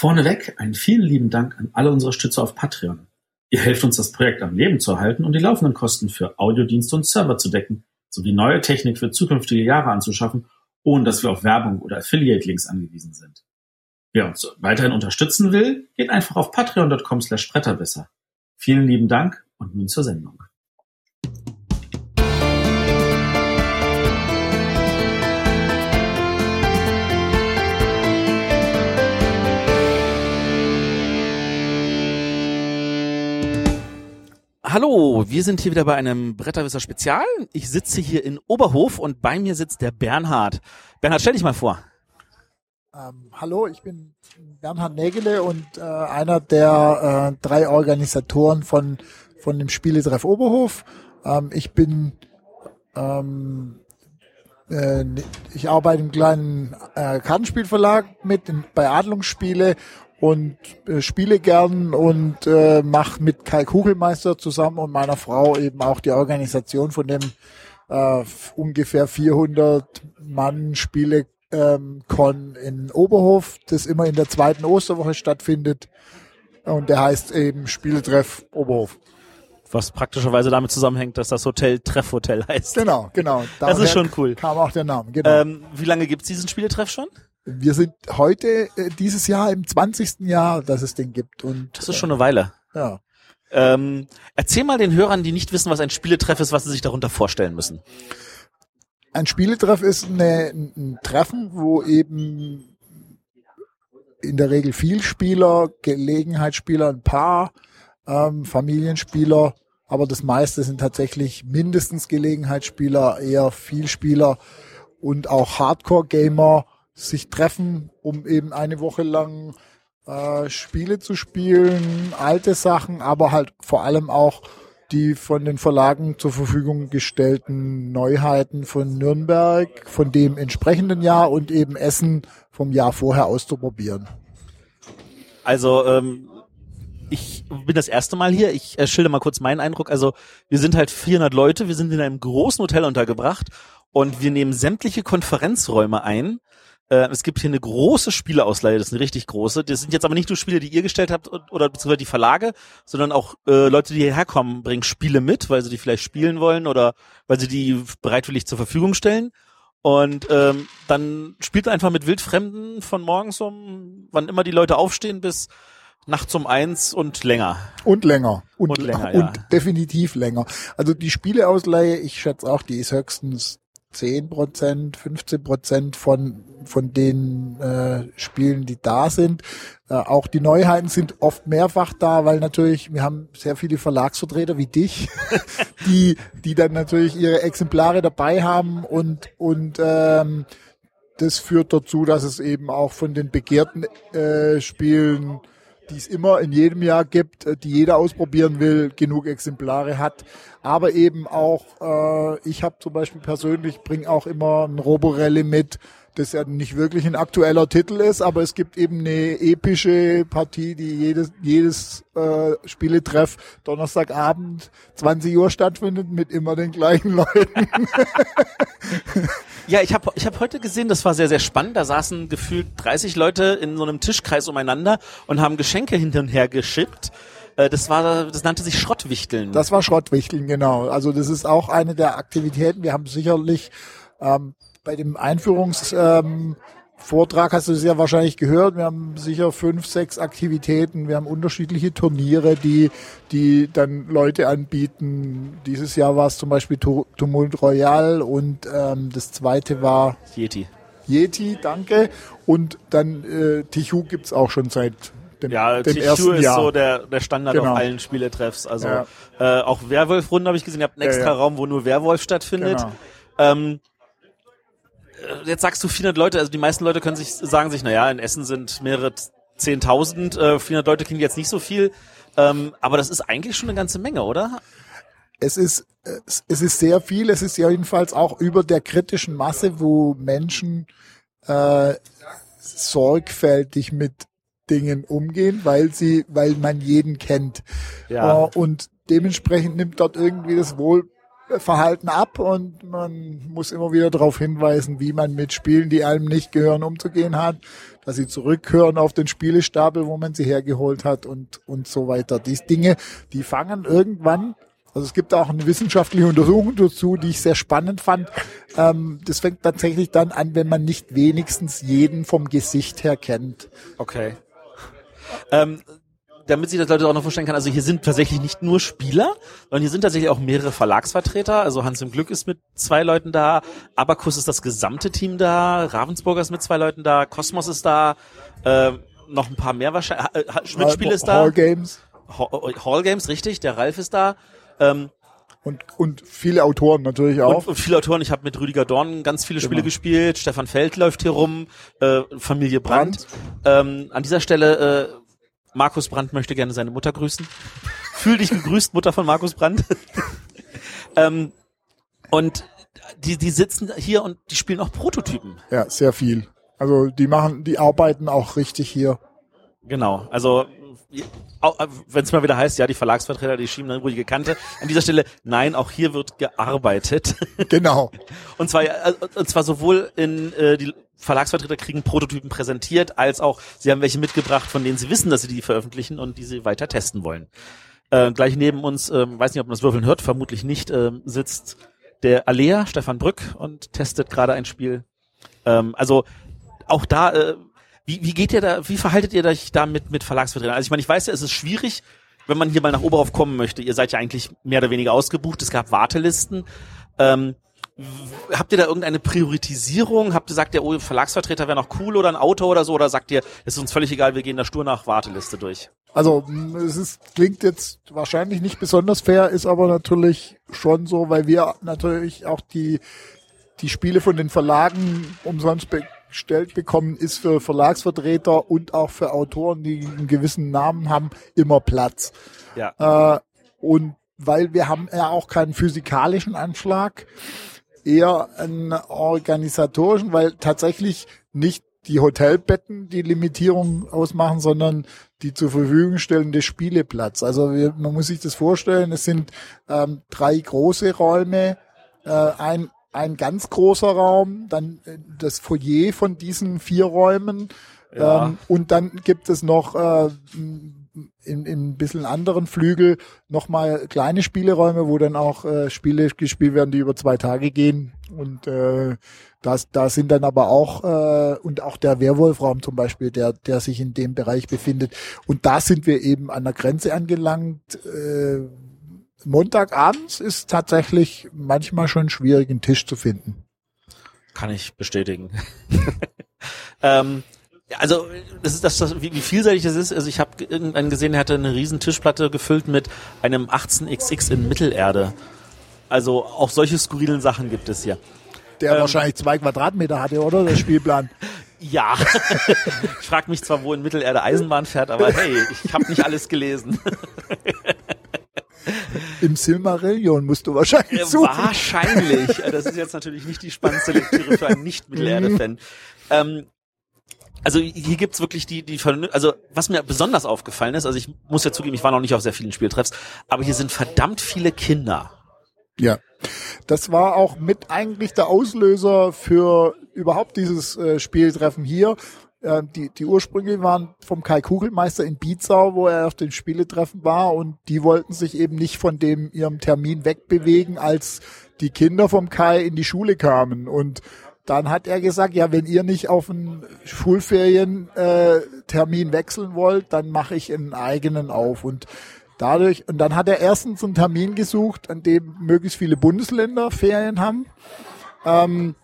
Vorneweg einen vielen lieben Dank an alle unsere Stützer auf Patreon. Ihr helft uns, das Projekt am Leben zu erhalten und die laufenden Kosten für Audiodienste und Server zu decken, sowie neue Technik für zukünftige Jahre anzuschaffen, ohne dass wir auf Werbung oder Affiliate-Links angewiesen sind. Wer uns weiterhin unterstützen will, geht einfach auf patreon.com slash. Vielen lieben Dank und nun zur Sendung. Hallo, wir sind hier wieder bei einem Bretterwisser Spezial. Ich sitze hier in Oberhof und bei mir sitzt der Bernhard. Bernhard, stell dich mal vor. Ähm, hallo, ich bin Bernhard Nägele und äh, einer der äh, drei Organisatoren von, von dem Spieletreff Oberhof. Ähm, ich bin, ähm, äh, ich arbeite im kleinen äh, Kartenspielverlag mit in, bei Adlungsspiele und äh, spiele gern und äh, mache mit Kai Kugelmeister zusammen und meiner Frau eben auch die Organisation von dem äh, ungefähr 400 Mann Spiele ähm, Con in Oberhof, das immer in der zweiten Osterwoche stattfindet und der heißt eben Spieletreff Oberhof. Was praktischerweise damit zusammenhängt, dass das Hotel Treffhotel heißt. Genau, genau. Das ist schon cool. Kam auch der Name, genau. Ähm, wie lange gibt's diesen Spieletreff schon? Wir sind heute äh, dieses Jahr im 20. Jahr, dass es den gibt. Und, Das ist schon eine Weile. ja. Ähm, erzähl mal den Hörern, die nicht wissen, was ein Spieletreff ist, was sie sich darunter vorstellen müssen. Ein Spieletreff ist eine, ein Treffen, wo eben in der Regel Vielspieler, Gelegenheitsspieler, ein Paar, ähm, Familienspieler, aber das meiste sind tatsächlich mindestens Gelegenheitsspieler, eher Vielspieler und auch Hardcore-Gamer sich treffen, um eben eine Woche lang äh, Spiele zu spielen, alte Sachen, aber halt vor allem auch die von den Verlagen zur Verfügung gestellten Neuheiten von Nürnberg, von dem entsprechenden Jahr und eben Essen vom Jahr vorher auszuprobieren. Also ähm, ich bin das erste Mal hier. Ich äh, schilder mal kurz meinen Eindruck. Also wir sind halt 400 Leute. Wir sind in einem großen Hotel untergebracht und wir nehmen sämtliche Konferenzräume ein. Äh, es gibt hier eine große Spieleausleihe. Das ist eine richtig große. Das sind jetzt aber nicht nur Spiele, die ihr gestellt habt und- oder beziehungsweise die Verlage, sondern auch äh, Leute, die hierher kommen, bringen Spiele mit, weil sie die vielleicht spielen wollen oder weil sie die bereitwillig zur Verfügung stellen. Und ähm, dann spielt einfach mit Wildfremden von morgens um, wann immer die Leute aufstehen, bis nachts um eins und länger. Und länger. Und, Und länger, und ja. definitiv länger. Also die Spieleausleihe, ich schätze auch, die ist höchstens 10 Prozent, 15 Prozent von, von den äh, Spielen, die da sind. Äh, auch die Neuheiten sind oft mehrfach da, weil natürlich, wir haben sehr viele Verlagsvertreter wie dich, die, die dann natürlich ihre Exemplare dabei haben und, und ähm, das führt dazu, dass es eben auch von den begehrten äh, Spielen die es immer in jedem Jahr gibt, äh, die jeder ausprobieren will, genug Exemplare hat. Aber eben auch, äh, ich habe zum Beispiel persönlich, bringe auch immer ein Roborelli mit, das ja nicht wirklich ein aktueller Titel ist, aber es gibt eben eine epische Partie, die jedes, jedes äh, Spieletreff Donnerstagabend 20 Uhr stattfindet mit immer den gleichen Leuten. Ja, ich habe ich hab heute gesehen, das war sehr, sehr spannend. Da saßen gefühlt 30 Leute in so einem Tischkreis umeinander und haben Geschenke hin und her geschippt. Äh, Das war, das nannte sich Schrottwichteln. Das war Schrottwichteln, genau. Also das ist auch eine der Aktivitäten. Wir haben sicherlich ähm, bei dem Einführungsvortrag, ähm, hast du es ja wahrscheinlich gehört, wir haben sicher fünf, sechs Aktivitäten, wir haben unterschiedliche Turniere, die, die dann Leute anbieten. Dieses Jahr war es zum Beispiel Tu- Tumult Royal und ähm, das zweite war Yeti. Yeti, danke. Und dann äh, Tichu gibt's auch schon seit dem, Ja, dem ersten ist Jahr. so der, der Standard Genau. auf allen Spieletreffs. Also Ja. äh, auch Werwolf-Runden habe ich gesehen. Ihr habt einen Ja, extra ja. Raum, wo nur Werwolf stattfindet. Genau. Ähm, äh, jetzt sagst du 400 Leute, also die meisten Leute können sich sagen sich, naja, in Essen sind mehrere 10.000, äh, 400 Leute klingt jetzt nicht so viel, ähm, aber das ist eigentlich schon eine ganze Menge, oder? es ist, es, ist sehr viel, es ist jedenfalls auch über der kritischen Masse, wo Menschen äh, sorgfältig mit Dingen umgehen, weil sie, weil man jeden kennt. Ja. Äh, und dementsprechend nimmt dort irgendwie das Verhalten ab und man muss immer wieder darauf hinweisen, wie man mit Spielen, die einem nicht gehören, umzugehen hat, dass sie zurückhören auf den Spielestapel, wo man sie hergeholt hat und, und so weiter. Dies Dinge, die fangen irgendwann also es gibt auch eine wissenschaftliche Untersuchung dazu, die ich sehr spannend fand. Ähm, das fängt tatsächlich dann an, wenn man nicht wenigstens jeden vom Gesicht her kennt. Okay. Ähm, damit sich das Leute auch noch vorstellen kann, also hier sind tatsächlich nicht nur Spieler, sondern hier sind tatsächlich auch mehrere Verlagsvertreter. Also Hans im Glück ist mit zwei Leuten da, Abacus ist das gesamte Team da, Ravensburger ist mit zwei Leuten da, Kosmos ist da, äh, noch ein paar mehr wahrscheinlich. Äh, Schmidt-Spiel ist da. Hall Games. Hall, Hall Games, richtig. Der Ralf ist da. Ähm, und, und viele Autoren natürlich auch. Und, und viele Autoren. Ich habe mit Rüdiger Dorn ganz viele Spiele genau. gespielt. Stefan Feld läuft hier rum. Äh, Familie Brandt. Brandt. Ähm, an dieser Stelle, äh, Markus Brandt möchte gerne seine Mutter grüßen. Fühl dich gegrüßt, Mutter von Markus Brandt. ähm, und die, die sitzen hier und die spielen auch Prototypen. Ja, sehr viel. Also die machen, die arbeiten auch richtig hier. Genau. Also wenn es mal wieder heißt, ja, die Verlagsvertreter, die schieben eine ruhige Kante. An dieser Stelle, nein, auch hier wird gearbeitet. Genau. und zwar, äh, und zwar sowohl in äh, die Verlagsvertreter kriegen Prototypen präsentiert, als auch sie haben welche mitgebracht, von denen sie wissen, dass sie die veröffentlichen und die sie weiter testen wollen. Äh, gleich neben uns, äh, weiß nicht, ob man das Würfeln hört, vermutlich nicht, äh, sitzt der Alea, Stefan Brück, und testet gerade ein Spiel. Ähm, also auch da äh, wie, wie geht ihr da, wie verhaltet ihr euch da mit, mit Verlagsvertretern? Also ich meine, ich weiß ja, es ist schwierig, wenn man hier mal nach Oberhof kommen möchte. Ihr seid ja eigentlich mehr oder weniger ausgebucht. Es gab Wartelisten. Ähm, habt ihr da irgendeine Priorisierung? Habt ihr sagt ihr, oh, Verlagsvertreter wäre noch cool oder ein Auto oder so? Oder sagt ihr, es ist uns völlig egal, wir gehen da stur nach Warteliste durch? Also es ist, klingt jetzt wahrscheinlich nicht besonders fair, ist aber natürlich schon so, weil wir natürlich auch die die Spiele von den Verlagen umsonst gestellt bekommen, ist für Verlagsvertreter und auch für Autoren, die einen gewissen Namen haben, immer Platz. Ja. Äh, und weil wir haben ja auch keinen physikalischen Anschlag, eher einen organisatorischen, weil tatsächlich nicht die Hotelbetten die Limitierung ausmachen, sondern die zur Verfügung stellende Spieleplatz. Also wir, man muss sich das vorstellen, es sind ähm, drei große Räume, äh, ein ein ganz großer Raum, dann äh, das Foyer von diesen vier Räumen ja. ähm, und dann gibt es noch äh, in, in ein bisschen anderen Flügel nochmal kleine Spieleräume, wo dann auch äh, Spiele gespielt werden, die über zwei Tage gehen und äh, das, da sind dann aber auch äh, und auch der Werwolfraum zum Beispiel, der der sich in dem Bereich befindet und da sind wir eben an der Grenze angelangt. Äh, Montagabends ist tatsächlich manchmal schon schwierig, einen Tisch zu finden. Kann ich bestätigen. ähm, also das ist das, das wie, wie vielseitig das ist. Also ich habe irgendwann gesehen, er hatte eine riesen Tischplatte gefüllt mit einem 18xx in Mittelerde. Also auch solche skurrilen Sachen gibt es hier. Der ähm, wahrscheinlich zwei Quadratmeter hatte, oder? Der Spielplan. ja. ich frage mich zwar, wo in Mittelerde Eisenbahn fährt, aber hey, ich habe nicht alles gelesen. Im Silmarillion musst du wahrscheinlich suchen. Wahrscheinlich. Das ist jetzt natürlich nicht die spannendste Lektüre für einen Nicht-Mittelerde-Fan. Ähm, also hier gibt's wirklich die, die, also was mir besonders aufgefallen ist, also ich muss ja zugeben, ich war noch nicht auf sehr vielen Spieltreffs, aber hier sind verdammt viele Kinder. Ja, das war auch mit eigentlich der Auslöser für überhaupt dieses äh, Spieltreffen hier, äh, die, die Ursprünge waren vom Kai Kugelmeister in Bietzau, wo er auf den Spieletreffen war und die wollten sich eben nicht von dem ihrem Termin wegbewegen, als die Kinder vom Kai in die Schule kamen und dann hat er gesagt, ja, wenn ihr nicht auf einen Schulferien-Termin äh, wechseln wollt, dann mache ich einen eigenen auf. Und dadurch, und dann hat er erstens einen Termin gesucht, an dem möglichst viele Bundesländer Ferien haben. Ähm,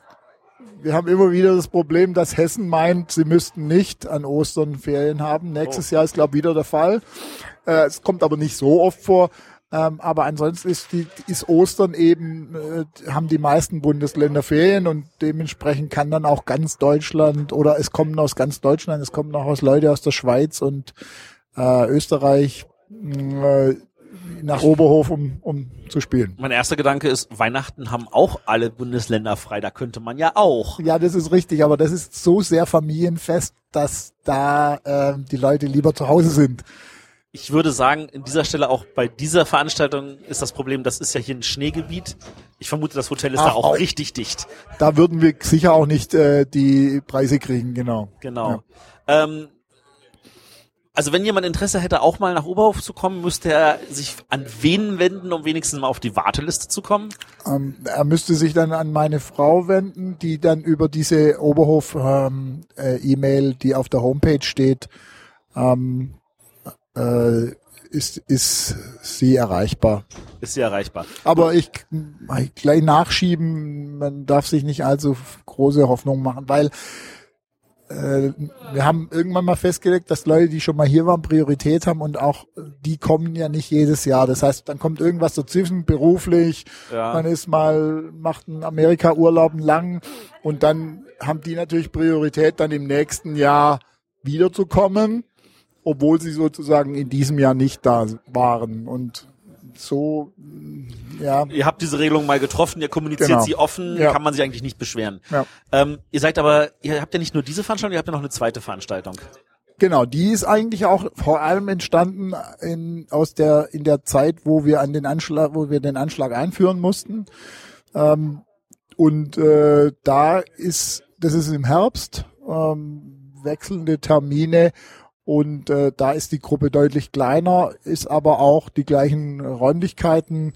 wir haben immer wieder das Problem, dass Hessen meint, sie müssten nicht an Ostern Ferien haben. Nächstes oh. Jahr ist, glaube ich, wieder der Fall. Äh, es kommt aber nicht so oft vor. Ähm, aber ansonsten ist, die, ist Ostern eben, äh, haben die meisten Bundesländer Ferien und dementsprechend kann dann auch ganz Deutschland oder es kommen aus ganz Deutschland, es kommen auch aus Leute aus der Schweiz und äh, Österreich äh, nach Oberhof, um, um zu spielen. Mein erster Gedanke ist, Weihnachten haben auch alle Bundesländer frei, da könnte man ja auch. Ja, das ist richtig, aber das ist so sehr familienfest, dass da äh, die Leute lieber zu Hause sind. ich würde sagen, in dieser Stelle auch bei dieser Veranstaltung ist das Problem, das ist ja hier ein Schneegebiet. Ich vermute, das Hotel ist Ach, da auch, auch. richtig dicht. Da würden wir sicher auch nicht äh, die Preise kriegen, genau. Genau. Ähm, also wenn jemand Interesse hätte, auch mal nach Oberhof zu kommen, müsste er sich an wen wenden, um wenigstens mal auf die Warteliste zu kommen? Ähm, er müsste sich dann an meine Frau wenden, die dann über diese Oberhof-E-Mail, die auf der Homepage steht, ähm, äh, ist, ist sie erreichbar. Ist sie erreichbar. Aber ich gleich nachschieben, man darf sich nicht allzu große Hoffnung machen, weil äh, wir haben irgendwann mal festgelegt, dass Leute, die schon mal hier waren, Priorität haben und auch die kommen ja nicht jedes Jahr. Das heißt, dann kommt irgendwas dazwischen, beruflich, Ja. man ist mal, macht einen Amerika-Urlaub lang und dann haben die natürlich Priorität, dann im nächsten Jahr wiederzukommen, obwohl sie sozusagen in diesem Jahr nicht da waren. Und so, ja, Ihr habt diese Regelung mal getroffen, ihr kommuniziert Genau. sie offen, Ja. kann man sich eigentlich nicht beschweren. ja. Ähm, ihr seid aber, ihr habt ja nicht nur diese Veranstaltung, ihr habt ja noch eine zweite Veranstaltung. Genau, die ist eigentlich auch vor allem entstanden in, aus der, in der Zeit, wo wir an den Anschlag, wo wir den Anschlag einführen mussten. Ähm, und äh, da ist, das ist im Herbst, ähm, wechselnde Termine und äh, da ist die Gruppe deutlich kleiner, ist aber auch die gleichen Räumlichkeiten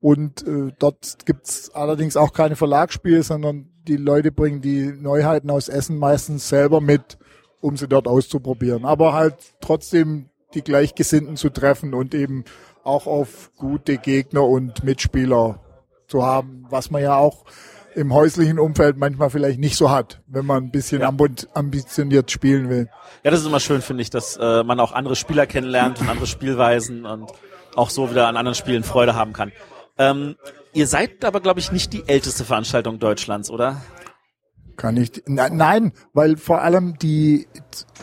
und äh, dort gibt's allerdings auch keine Verlagsspiele, sondern die Leute bringen die Neuheiten aus Essen meistens selber mit, um sie dort auszuprobieren. Aber halt trotzdem die Gleichgesinnten zu treffen und eben auch auf gute Gegner und Mitspieler zu haben, was man ja auch im häuslichen Umfeld manchmal vielleicht nicht so hat, wenn man ein bisschen Ja. ambit- ambitioniert spielen will. Ja, das ist immer schön, finde ich, dass äh, man auch andere Spieler kennenlernt und andere Spielweisen und auch so wieder an anderen Spielen Freude haben kann. Ähm, ihr seid aber, glaube ich, nicht die älteste Veranstaltung Deutschlands, oder? Kann ich, na, nein, weil vor allem die,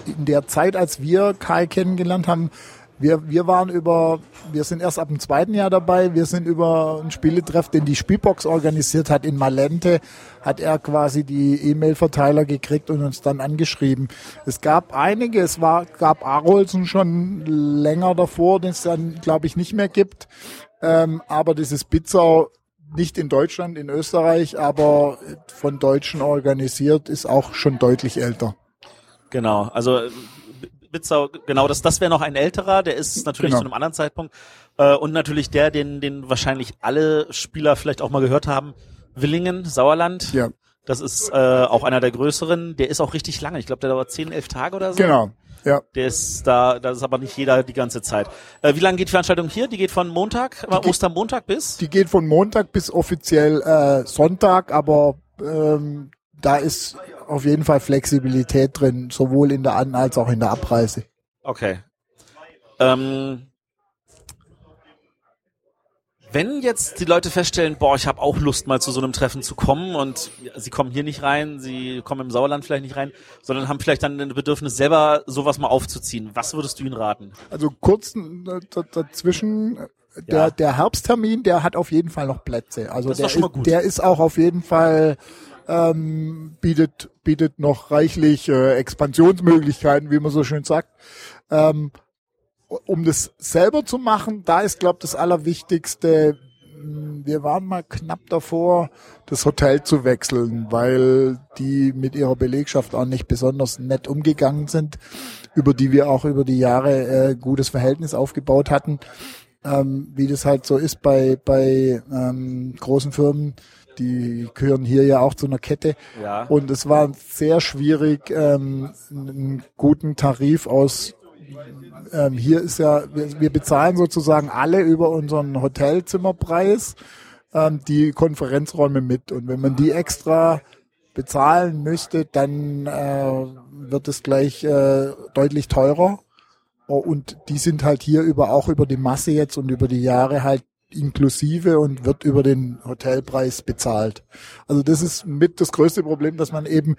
in der Zeit, als wir Kai kennengelernt haben, wir, wir waren über, wir sind erst ab dem zweiten Jahr dabei, wir sind über einen Spieletreff, den die Spielbox organisiert hat in Malente, hat er quasi die E-Mail-Verteiler gekriegt und uns dann angeschrieben. Es gab einige, es war, gab Arolsen schon länger davor, den es dann, glaube ich, nicht mehr gibt. Ähm, aber dieses Bitzau nicht in Deutschland, in Österreich, aber von Deutschen organisiert, ist auch schon deutlich älter. Genau, also Bitzau, genau, das, das wäre noch ein älterer, der ist natürlich Genau. zu einem anderen Zeitpunkt. Äh, und natürlich der, den, den wahrscheinlich alle Spieler vielleicht auch mal gehört haben, Willingen, Sauerland. Ja, Das ist äh, auch einer der größeren, der ist auch richtig lange. Ich glaube, der dauert 10, 11 Tage oder so. genau. Ja, Der ist da, das ist aber nicht jeder die ganze Zeit. Äh, wie lange geht die Veranstaltung hier? Die geht von Montag, geht- Ostermontag bis? die geht von Montag bis offiziell äh, Sonntag, aber ähm, da ist auf jeden Fall Flexibilität drin, sowohl in der An- als auch in der Abreise. Okay. Ähm, wenn jetzt die Leute feststellen, boah, ich habe auch Lust mal zu so einem Treffen zu kommen und sie kommen hier nicht rein, sie kommen im Sauerland vielleicht nicht rein, sondern haben vielleicht dann ein Bedürfnis selber sowas mal aufzuziehen. Was würdest du ihnen raten? Also kurz dazwischen, der, Ja. der Herbsttermin, der hat auf jeden Fall noch Plätze. Also der, ist, der ist auch auf jeden Fall ähm, bietet bietet noch reichlich äh, Expansionsmöglichkeiten, wie man so schön sagt. Ähm, um das selber zu machen, da ist, glaube das Allerwichtigste, mh, wir waren mal knapp davor, das Hotel zu wechseln, weil die mit ihrer Belegschaft auch nicht besonders nett umgegangen sind, über die wir auch über die Jahre äh, gutes Verhältnis aufgebaut hatten. Ähm, wie das halt so ist bei, bei ähm, großen Firmen, die gehören hier ja auch zu einer Kette. Ja. Und es war sehr schwierig, ähm, einen guten Tarif aus. Ähm, hier ist ja, wir, wir bezahlen sozusagen alle über unseren Hotelzimmerpreis ähm, die Konferenzräume mit. Und wenn man die extra bezahlen müsste, dann äh, wird es gleich äh, deutlich teurer. Und die sind halt hier über auch über die Masse jetzt und über die Jahre halt inklusive und wird über den Hotelpreis bezahlt. Also das ist mit das größte Problem, dass man eben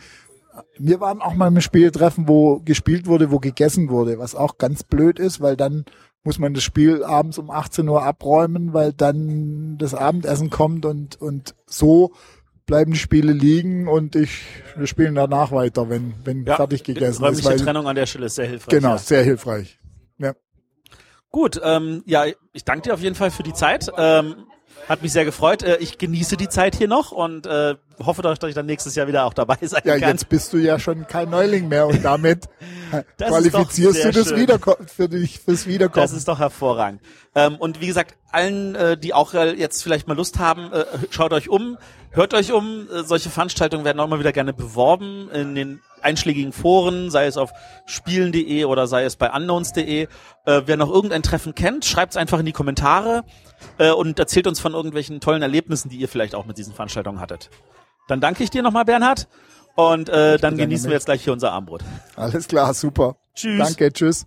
wir waren auch mal im Spieltreffen, wo gespielt wurde, wo gegessen wurde, was auch ganz blöd ist, weil dann muss man das Spiel abends um 18 Uhr abräumen, weil dann das Abendessen kommt und, und so bleiben die Spiele liegen und ich, wir spielen danach weiter, wenn, wenn fertig gegessen ist. Räumliche Weil, Trennung an der Stelle ist sehr hilfreich. genau, Ja. sehr hilfreich. Ja. Gut, ähm, ja, ich danke dir auf jeden Fall für die Zeit. Ähm, hat mich sehr gefreut. Äh, ich genieße die Zeit hier noch und äh, hoffe, dass ich dann nächstes Jahr wieder auch dabei sein Ja, kann. jetzt bist du ja schon kein Neuling mehr und damit Das qualifizierst ist doch du das sehr schön. Wiederko für dich fürs Wiederkommen. Das ist doch hervorragend. Ähm, und wie gesagt, allen, äh, die auch äh, jetzt vielleicht mal Lust haben, äh, schaut euch um, hört euch um. Äh, solche Veranstaltungen werden auch immer wieder gerne beworben in den einschlägigen Foren, sei es auf spielen.de oder sei es bei unknowns.de. Äh, wer noch irgendein Treffen kennt, schreibt es einfach in die Kommentare und erzählt uns von irgendwelchen tollen Erlebnissen, die ihr vielleicht auch mit diesen Veranstaltungen hattet. Dann danke ich dir nochmal, Bernhard. Und äh, dann genießen wir jetzt gleich hier unser Armbrot. Alles klar, super. Tschüss. Danke, tschüss.